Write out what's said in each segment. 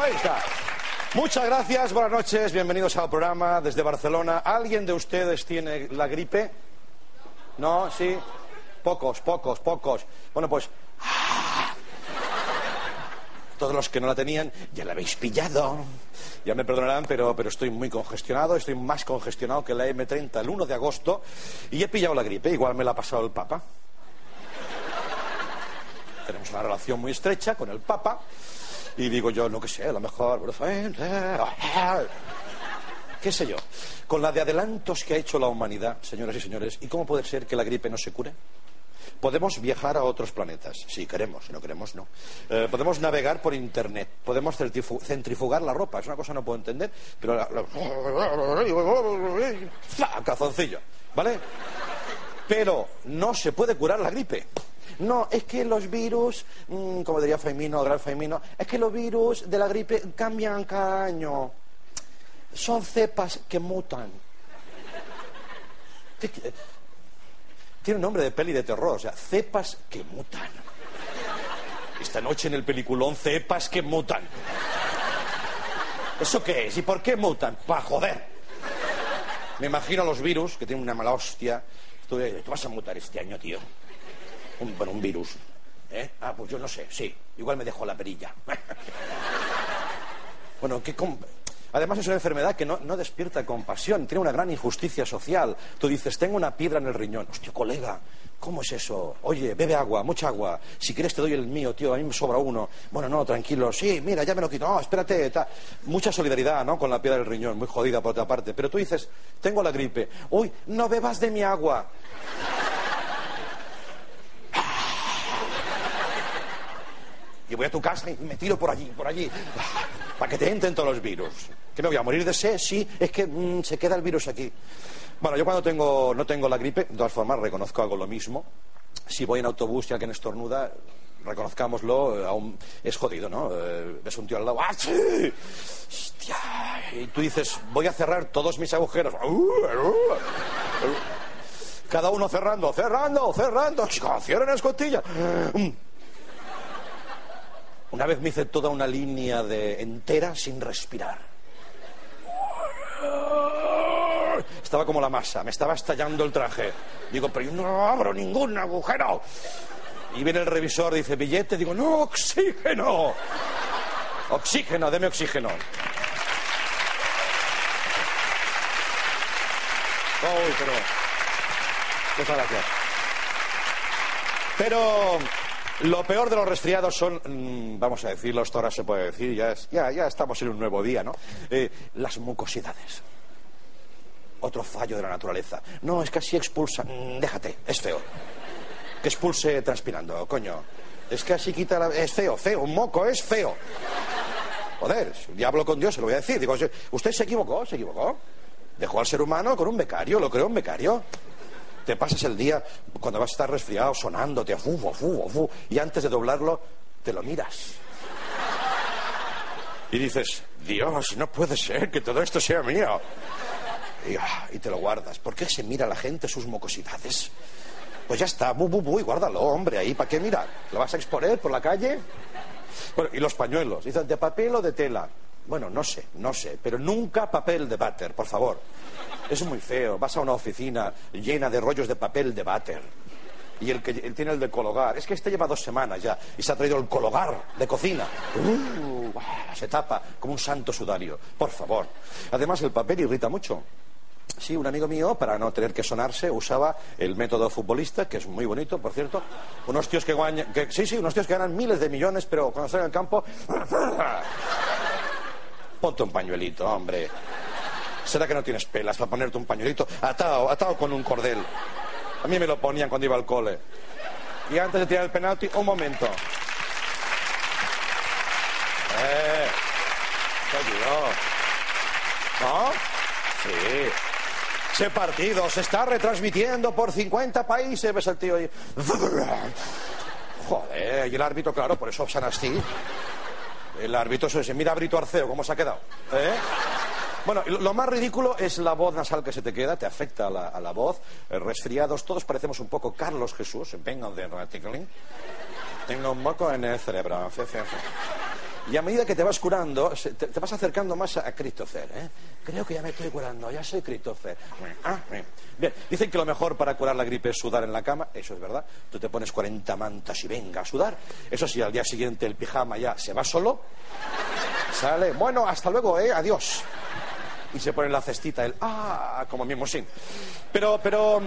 Ahí está. Muchas gracias, buenas noches, bienvenidos al programa desde Barcelona. ¿Alguien de ustedes tiene la gripe? ¿No? ¿Sí? Pocos, pocos, pocos. Bueno, pues... Todos los que no la tenían, ya la habéis pillado. Ya me perdonarán, pero, pero estoy muy congestionado, estoy más congestionado que la M30 el 1 de agosto y he pillado la gripe, igual me la ha pasado el Papa. Tenemos una relación muy estrecha con el Papa y digo yo, no que sé, a lo mejor... ¿Qué sé yo? Con la de adelantos que ha hecho la humanidad, señoras y señores, ¿y cómo puede ser que la gripe no se cure? Podemos viajar a otros planetas, si queremos, si no queremos, no. Eh, podemos navegar por Internet, podemos centrifugar la ropa, es una cosa que no puedo entender, pero... La, Cazoncillo, ¿vale? Pero no se puede curar la gripe. No, es que los virus, mm, como diría Faimino, gran Faimino, es que los virus de la gripe cambian cada año. Son cepas que mutan. Tiene un nombre de peli de terror, o sea, cepas que mutan. Esta noche en el peliculón, cepas que mutan. ¿Eso qué es? ¿Y por qué mutan? Para joder. Me imagino los virus, que tienen una mala hostia. Tú, tú vas a mutar este año, tío. Bueno, un virus. ¿Eh? Ah, pues yo no sé, sí. Igual me dejó la perilla. bueno, ¿qué, Además es una enfermedad que no, despierta compasión, tiene una gran injusticia social. Tú dices, tengo una piedra en el riñón. Hostia, colega, ¿cómo es eso? Oye, bebe agua, mucha agua. Si quieres te doy el mío, tío, a mí me sobra uno. Bueno, no, tranquilo. Sí, mira, ya me lo quito. No, espérate. Mucha solidaridad, ¿no? Con la piedra del riñón, muy jodida por otra parte. Pero tú dices, tengo la gripe. Uy, no bebas de mi agua. Voy a tu casa y me tiro por allí, por allí, para que te entren todos los virus. ¿Que me voy a morir de sed? Sí, es que mm, se queda el virus aquí. Bueno, yo cuando tengo, no tengo la gripe, de todas formas reconozco algo lo mismo. Si voy en autobús y alguien estornuda, reconozcámoslo, es jodido, ¿no? Eh, ves un tío al lado, ¡ah, sí! ¡Hostia! Y tú dices, voy a cerrar todos mis agujeros. Cada uno cerrando, cerrando, cerrando. Cierren escotilla. Una vez me hice toda una línea de entera sin respirar. Estaba como la masa, me estaba estallando el traje. Digo, pero yo no abro ningún agujero. Y viene el revisor, dice, billete. Digo, no, oxígeno. Oxígeno, deme oxígeno. Uy, pero... Muchas gracias. Pero lo peor de los resfriados son, mm, vamos a decirlo, esto ahora se puede decir, ya, ya, ya estamos en un nuevo día, ¿no? Eh, las mucosidades. Otro fallo de la naturaleza. No, es que así expulsa. Mm, déjate, es feo. Que expulse transpirando, coño. Es que así quita la... Es feo, feo. Un moco es feo. Joder, un diablo con Dios se lo voy a decir. Digo, ¿usted se equivocó? ¿Se equivocó? Dejó al ser humano con un becario, lo creó un becario te pasas el día cuando vas a estar resfriado sonándote, fu, fu, fu, y antes de doblarlo te lo miras. Y dices, Dios, no puede ser que todo esto sea mío. Y, ah, te lo guardas. ¿Por qué se mira la gente sus mocosidades? Pues ya está, bu, bu, bu, y guárdalo, hombre, ahí, ¿para qué mirar? ¿Lo vas a exponer por la calle? Bueno, y los pañuelos, dicen, ¿de papel o de tela? Bueno, no sé, no sé, pero nunca papel de váter, por favor. Es muy feo. Vas a una oficina llena de rollos de papel de váter. Y el que tiene el de cologar. Es que este lleva dos semanas ya y se ha traído el cologar de cocina. Uh, se tapa como un santo sudario. Por favor. Además, el papel irrita mucho. Sí, un amigo mío, para no tener que sonarse, usaba el método futbolista, que es muy bonito, por cierto. Unos tíos que, sí, sí, unos tíos que ganan miles de millones, pero cuando están en el campo... Ponte un pañuelito, hombre. ¿Será que no tienes pelas para ponerte un pañuelito atado, atado con un cordel? A mí me lo ponían cuando iba al cole. Y antes de tirar el penalti, un momento. Eh, ¿No? Sí. Ese partido se está retransmitiendo por 50 países. Ves al tío ahí. Joder, y el árbitro, claro, por eso obsan así. El árbitro se dice, mira Brito Arceo, ¿cómo se ha quedado? ¿Eh? Bueno, lo más ridículo es la voz nasal que se te queda, te afecta a la, voz, eh, resfriados, todos parecemos un poco Carlos Jesús, vengo de Raticling, tengo un moco en el cerebro, Y a medida que te vas curando, te, vas acercando más a, a Christopher. ¿eh? Creo que ya me estoy curando, ya soy Christopher. Bien. Bien, dicen que lo mejor para curar la gripe es sudar en la cama, eso es verdad. Tú te pones 40 mantas y venga a sudar. Eso sí, al día siguiente el pijama ya se va solo. Sale, bueno, hasta luego, ¿eh? Adiós y se pone en la cestita el ah como mimosín. Pero, pero,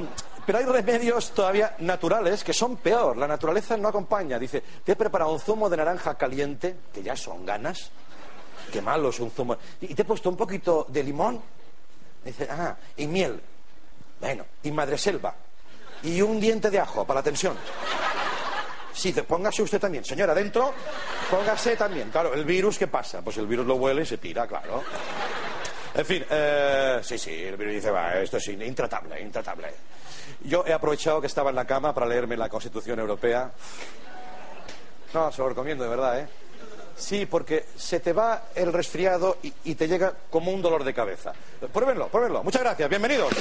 pero hay remedios todavía naturales que son peor. La naturaleza no acompaña. Dice, te he preparado un zumo de naranja caliente, que ya son ganas. Qué malo es un zumo. Y te he puesto un poquito de limón. Dice, ah, y miel. Bueno, y madreselva. Y un diente de ajo para la tensión. Sí, póngase usted también. Señora, adentro, póngase también. Claro, el virus, ¿qué pasa? Pues el virus lo huele y se pira, claro. En fin, eh, sí, sí, el dice, va, esto es in- intratable, intratable. Yo he aprovechado que estaba en la cama para leerme la Constitución Europea. No, se lo recomiendo, de verdad, ¿eh? Sí, porque se te va el resfriado y, y te llega como un dolor de cabeza. Pruébenlo, pruébenlo. Muchas gracias, bienvenidos.